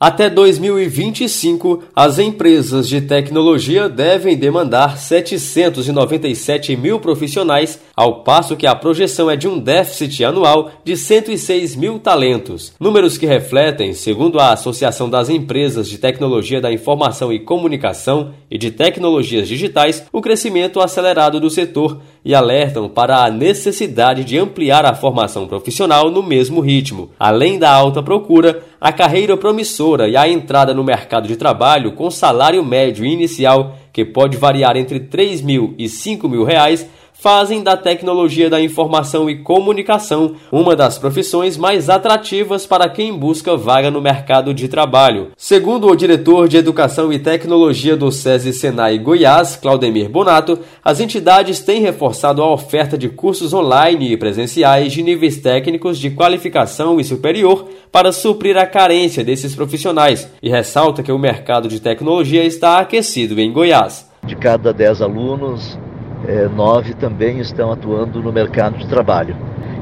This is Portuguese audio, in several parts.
Até 2025, as empresas de tecnologia devem demandar 797 mil profissionais, ao passo que a projeção é de um déficit anual de 106 mil talentos. Números que refletem, segundo a Associação das Empresas de Tecnologia da Informação e Comunicação e de Tecnologias Digitais, o crescimento acelerado do setor e alertam para a necessidade de ampliar a formação profissional no mesmo ritmo. Além da alta procura, a carreira promissora e a entrada no mercado de trabalho com salário médio inicial, que pode variar entre 3 mil e 5 mil reais, fazem da tecnologia da informação e comunicação uma das profissões mais atrativas para quem busca vaga no mercado de trabalho. Segundo o diretor de Educação e Tecnologia do SESI Senai Goiás, Claudemir Bonato, as entidades têm reforçado a oferta de cursos online e presenciais de níveis técnicos de qualificação e superior para suprir a carência desses profissionais e ressalta que o mercado de tecnologia está aquecido em Goiás. De cada 10 alunos, é, nove também estão atuando no mercado de trabalho.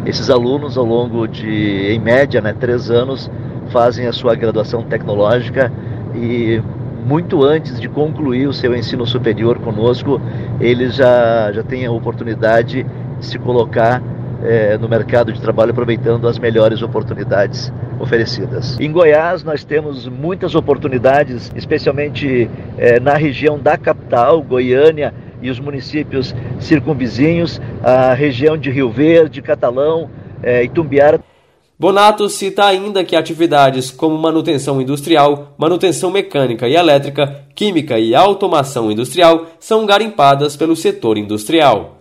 Esses alunos, ao longo de, em média, né, três anos, fazem a sua graduação tecnológica e muito antes de concluir o seu ensino superior conosco, eles já, já têm a oportunidade de se colocar é, no mercado de trabalho aproveitando as melhores oportunidades oferecidas. Em Goiás nós temos muitas oportunidades, especialmente é, na região da capital, Goiânia, e os municípios circunvizinhos, a região de Rio Verde, Catalão, é, Itumbiara. Bonato cita ainda que atividades como manutenção industrial, manutenção mecânica e elétrica, química e automação industrial são garimpadas pelo setor industrial.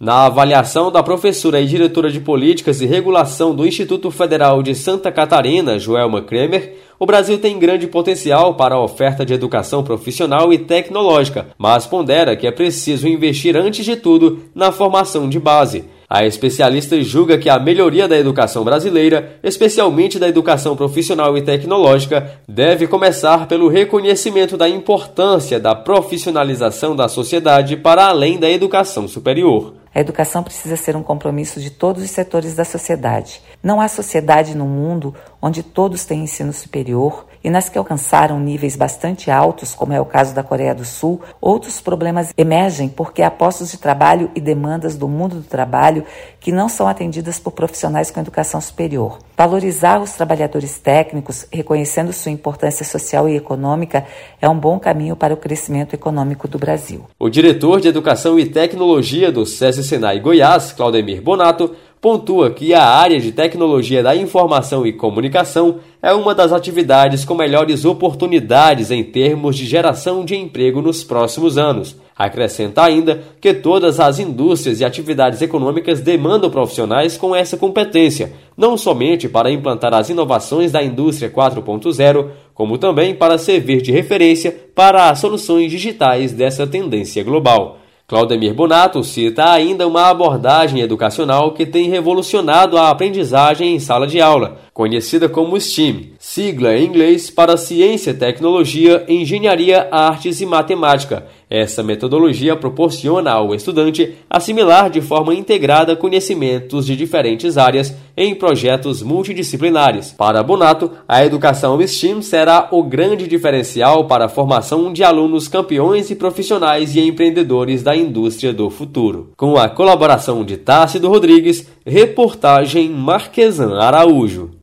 Na avaliação da professora e diretora de Políticas e Regulação do Instituto Federal de Santa Catarina, Joelma Kremer, o Brasil tem grande potencial para a oferta de educação profissional e tecnológica, mas pondera que é preciso investir antes de tudo na formação de base. A especialista julga que a melhoria da educação brasileira, especialmente da educação profissional e tecnológica, deve começar pelo reconhecimento da importância da profissionalização da sociedade para além da educação superior. A educação precisa ser um compromisso de todos os setores da sociedade. Não há sociedade no mundo onde todos têm ensino superior e nas que alcançaram níveis bastante altos, como é o caso da Coreia do Sul, outros problemas emergem porque há postos de trabalho e demandas do mundo do trabalho que não são atendidas por profissionais com educação superior. Valorizar os trabalhadores técnicos, reconhecendo sua importância social e econômica, é um bom caminho para o crescimento econômico do Brasil. O diretor de Educação e Tecnologia do SESI Senai Goiás, Claudemir Bonato, pontua que a área de tecnologia da informação e comunicação é uma das atividades com melhores oportunidades em termos de geração de emprego nos próximos anos. Acrescenta ainda que todas as indústrias e atividades econômicas demandam profissionais com essa competência, não somente para implantar as inovações da indústria 4.0, como também para servir de referência para as soluções digitais dessa tendência global. Claudemir Bonato cita ainda uma abordagem educacional que tem revolucionado a aprendizagem em sala de aula, conhecida como STEAM, sigla em inglês para Ciência, Tecnologia, Engenharia, Artes e Matemática. Essa metodologia proporciona ao estudante assimilar de forma integrada conhecimentos de diferentes áreas em projetos multidisciplinares. Para Bonato, a educação STEAM será o grande diferencial para a formação de alunos campeões e profissionais e empreendedores da indústria do futuro. Com a colaboração de Tássio Rodrigues, reportagem Marquesan Araújo.